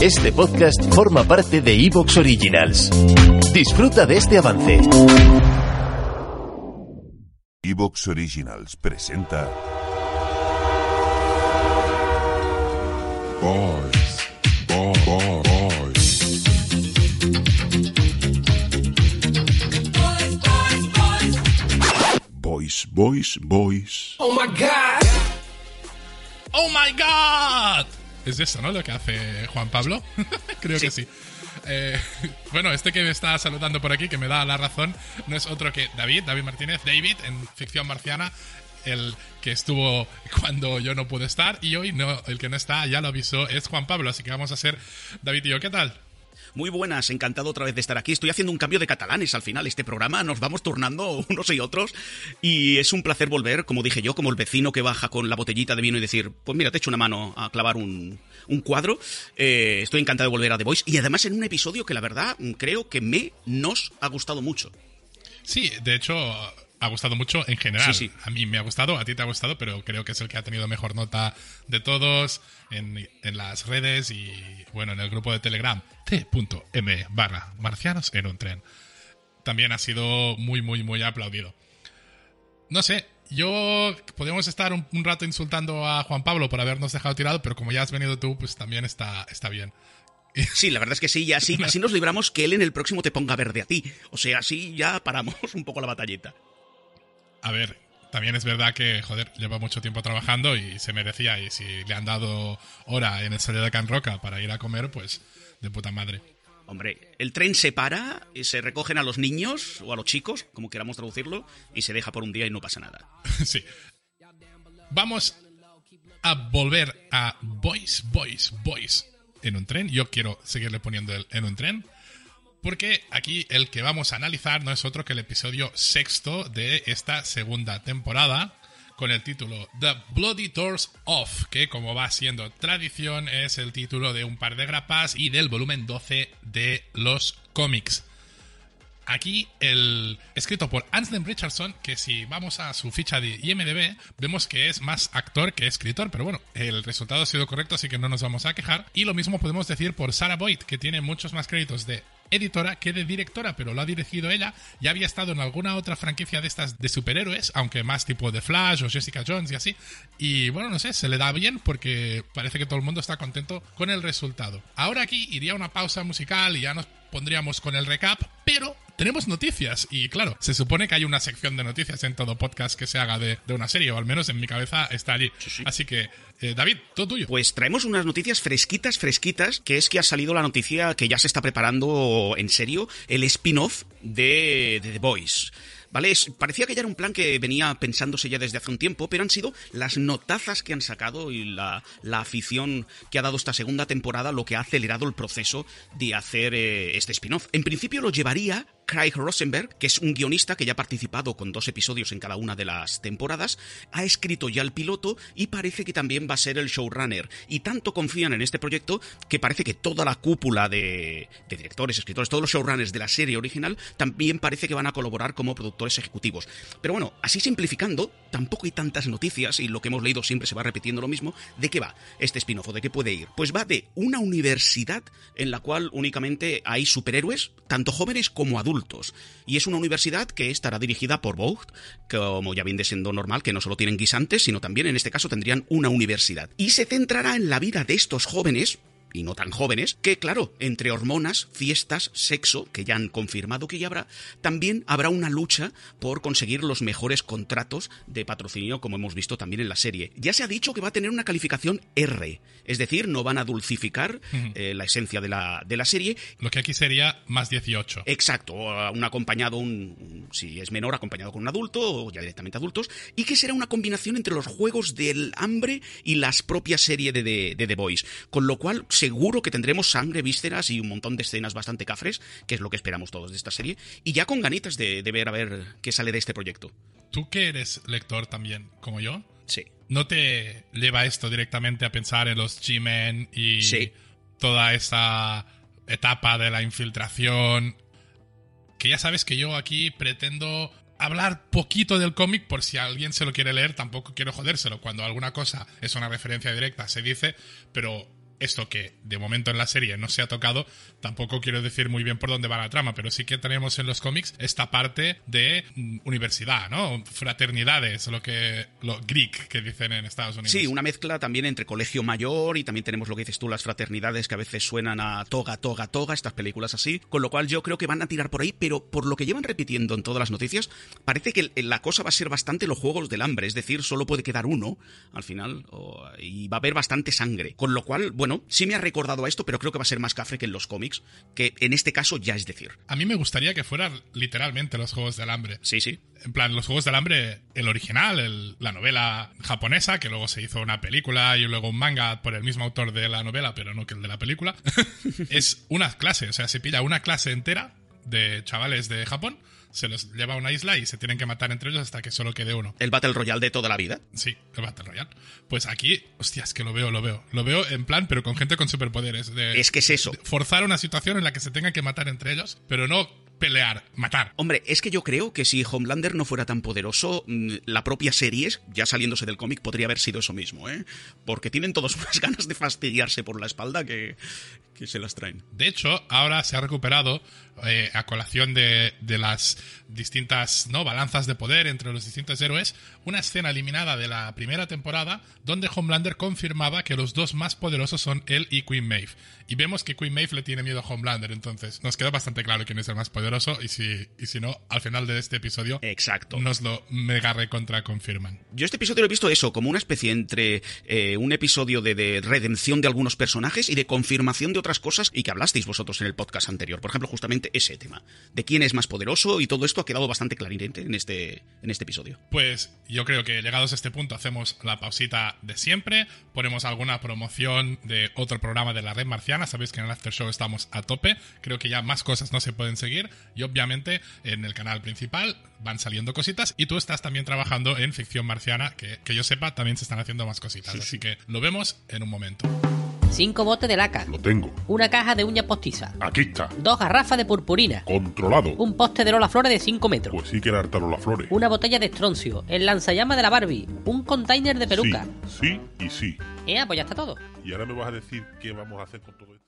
Este podcast forma parte de Evox Originals. Disfruta de este avance. Evox Originals presenta Boys, boy, boy, boys. Boys, Boys, Boys. ¡Oh my God! Es eso, ¿no? Lo que hace Juan Pablo. Creo que sí. Eh, bueno, este que me está saludando por aquí, que me da la razón, no es otro que David, David Martínez, David, en Ficción Marciana, el que estuvo cuando yo no pude estar, y hoy no, el que no está, ya lo avisó, es Juan Pablo, así que vamos a hacer David y yo. ¿Qué tal? Muy buenas, encantado otra vez de estar aquí. Estoy haciendo un cambio de catalanes al final. Este programa nos vamos turnando unos y otros. Y es un placer volver, como dije yo, como el vecino que baja con la botellita de vino y decir: Pues mira, te echo una mano a clavar un, un cuadro. Eh, estoy encantado de volver a The Voice. Y además en un episodio que la verdad creo que me nos ha gustado mucho. Sí, de hecho, ha gustado mucho en general. Sí, sí. A mí me ha gustado, a ti te ha gustado, pero creo que es el que ha tenido mejor nota de todos en, en las redes y, bueno, en el grupo de Telegram, t.m barra marcianos en un tren. También ha sido muy, muy, muy aplaudido. No sé, yo podemos estar un, un rato insultando a Juan Pablo por habernos dejado tirado, pero como ya has venido tú, pues también está, está bien. Sí, la verdad es que sí, y así, así nos libramos que él en el próximo te ponga verde a ti. O sea, así ya paramos un poco la batalleta. A ver, también es verdad que, joder, lleva mucho tiempo trabajando y se merecía. Y si le han dado hora en el salida de Can Roca para ir a comer, pues de puta madre. Hombre, el tren se para, y se recogen a los niños o a los chicos, como queramos traducirlo, y se deja por un día y no pasa nada. sí. Vamos a volver a Boys, Boys, Boys en un tren. Yo quiero seguirle poniendo el en un tren. Porque aquí el que vamos a analizar no es otro que el episodio sexto de esta segunda temporada, con el título The Bloody Doors Off, que como va siendo tradición es el título de un par de grapas y del volumen 12 de los cómics. Aquí el escrito por Anselm Richardson, que si vamos a su ficha de IMDb, vemos que es más actor que escritor, pero bueno, el resultado ha sido correcto, así que no nos vamos a quejar. Y lo mismo podemos decir por Sarah Boyd, que tiene muchos más créditos de editora que de directora, pero lo ha dirigido ella. Ya había estado en alguna otra franquicia de estas de superhéroes, aunque más tipo de Flash o Jessica Jones y así. Y bueno, no sé, se le da bien porque parece que todo el mundo está contento con el resultado. Ahora aquí iría una pausa musical y ya nos pondríamos con el recap, pero tenemos noticias y claro, se supone que hay una sección de noticias en todo podcast que se haga de, de una serie, o al menos en mi cabeza está allí. Así que, eh, David, todo tuyo. Pues traemos unas noticias fresquitas, fresquitas, que es que ha salido la noticia que ya se está preparando en serio el spin-off de, de The Boys. ¿Vale? Es- parecía que ya era un plan que venía pensándose ya desde hace un tiempo, pero han sido las notazas que han sacado y la, la afición que ha dado esta segunda temporada lo que ha acelerado el proceso de hacer eh, este spin-off. En principio lo llevaría Craig Rosenberg, que es un guionista que ya ha participado con dos episodios en cada una de las temporadas, ha escrito ya el piloto y parece que también va a ser el showrunner. Y tanto confían en este proyecto que parece que toda la cúpula de, de directores, escritores, todos los showrunners de la serie original también parece que van a colaborar como productores ejecutivos. Pero bueno, así simplificando, tampoco hay tantas noticias y lo que hemos leído siempre se va repitiendo lo mismo. ¿De qué va este spin-off de qué puede ir? Pues va de una universidad en la cual únicamente hay superhéroes, tanto jóvenes como adultos. Y es una universidad que estará dirigida por Vogt, como ya viene siendo normal, que no solo tienen guisantes, sino también en este caso tendrían una universidad. Y se centrará en la vida de estos jóvenes, y no tan jóvenes, que claro, entre hormonas, fiestas, sexo, que ya han confirmado que ya habrá, también habrá una lucha por conseguir los mejores contratos de patrocinio, como hemos visto también en la serie. Ya se ha dicho que va a tener una calificación R, es decir, no van a dulcificar eh, la esencia de la, de la serie, Lo que aquí sería más 18. Exacto, un acompañado, un, si es menor, acompañado con un adulto, o ya directamente adultos, y que será una combinación entre los juegos del hambre y las propias series de, de, de The Boys. Con lo cual, seguro que tendremos sangre, vísceras y un montón de escenas bastante cafres, que es lo que esperamos todos de esta serie, y ya con ganitas de, de ver a ver qué sale de este proyecto. Tú que eres lector también, como yo, Sí. ¿no te lleva esto directamente a pensar en los G-Men y Sí. toda esa etapa de la infiltración? Que ya sabes que yo aquí pretendo hablar poquito del cómic por si alguien se lo quiere leer, tampoco quiero jodérselo. Cuando alguna cosa es una referencia directa se dice, pero esto que de momento en la serie no se ha tocado, tampoco quiero decir muy bien por dónde va la trama, pero sí que tenemos en los cómics esta parte de mm, universidad, ¿no? Fraternidades, lo que lo Greek que dicen en Estados Unidos. Sí, una mezcla también entre colegio mayor y también tenemos lo que dices tú, las fraternidades que a veces suenan a toga, toga, toga, estas películas así, con lo cual yo creo que van a tirar por ahí, pero por lo que llevan repitiendo en todas las noticias, parece que la cosa va a ser bastante los juegos del hambre, es decir, solo puede quedar uno al final y va a haber bastante sangre, con lo cual, bueno, sí me ha recordado a esto, pero creo que va a ser más cafre que en los cómics, que en este caso ya es decir. A mí me gustaría que fueran literalmente los Juegos del Hambre. Sí, sí. En plan, los Juegos del Hambre, el original, el- la novela japonesa, que luego se hizo una película y luego un manga por el mismo autor de la novela, pero no que el de la película, es una clase, o sea, se pilla una clase entera de chavales de Japón, se los lleva a una isla y se tienen que matar entre ellos hasta que solo quede uno. El Battle Royale de toda la vida. Sí, el Battle Royale. Pues aquí, hostias, que lo veo, lo veo. Lo veo en plan, pero con gente con superpoderes. De, Es que es eso. forzar una situación en la que se tengan que matar entre ellos, pero no pelear, matar. Hombre, es que yo creo que si Homelander no fuera tan poderoso, mm, la propia serie, ya saliéndose del cómic, podría haber sido eso mismo, ¿eh? Porque tienen todos unas ganas de fastidiarse por la espalda que, que se las traen. De hecho, ahora se ha recuperado, eh, a colación de, de las distintas ¿no? balanzas de poder entre los distintos héroes, una escena eliminada de la primera temporada donde Homelander confirmaba que los dos más poderosos son él y Queen Maeve. Y vemos que Queen Maeve le tiene miedo a Homelander, entonces nos queda bastante claro quién es el más poderoso y si, y si no, al final de este episodio Exacto. nos lo mega recontra confirman. Yo este episodio lo he visto eso, como una especie entre eh, un episodio de, de redención de algunos personajes y de confirmación de otras cosas y que hablasteis vosotros en el podcast anterior. Por ejemplo, justamente ese tema, de quién es más poderoso y todo esto ha quedado bastante clarinete en este, en este episodio. Pues yo creo que llegados a este punto hacemos la pausita de siempre, ponemos alguna promoción de otro programa de la red marciana, sabéis que en el After Show estamos a tope, creo que ya más cosas no se pueden seguir. Y obviamente en el canal principal van saliendo cositas. Y tú estás también trabajando en ficción marciana, que, que yo sepa también se están haciendo más cositas, así que lo vemos en un momento. Cinco botes de laca. Lo tengo. Una caja de uña postiza. Aquí está. Dos garrafas de purpurina. Controlado. Un poste de Lola Flores de 5 metros. Pues sí que era hartaron las flores. Una botella de estroncio. El lanzallamas de la Barbie. Un container de peluca. Sí, sí y sí. Eh, pues ya está todo. Y ahora me vas a decir qué vamos a hacer con todo esto.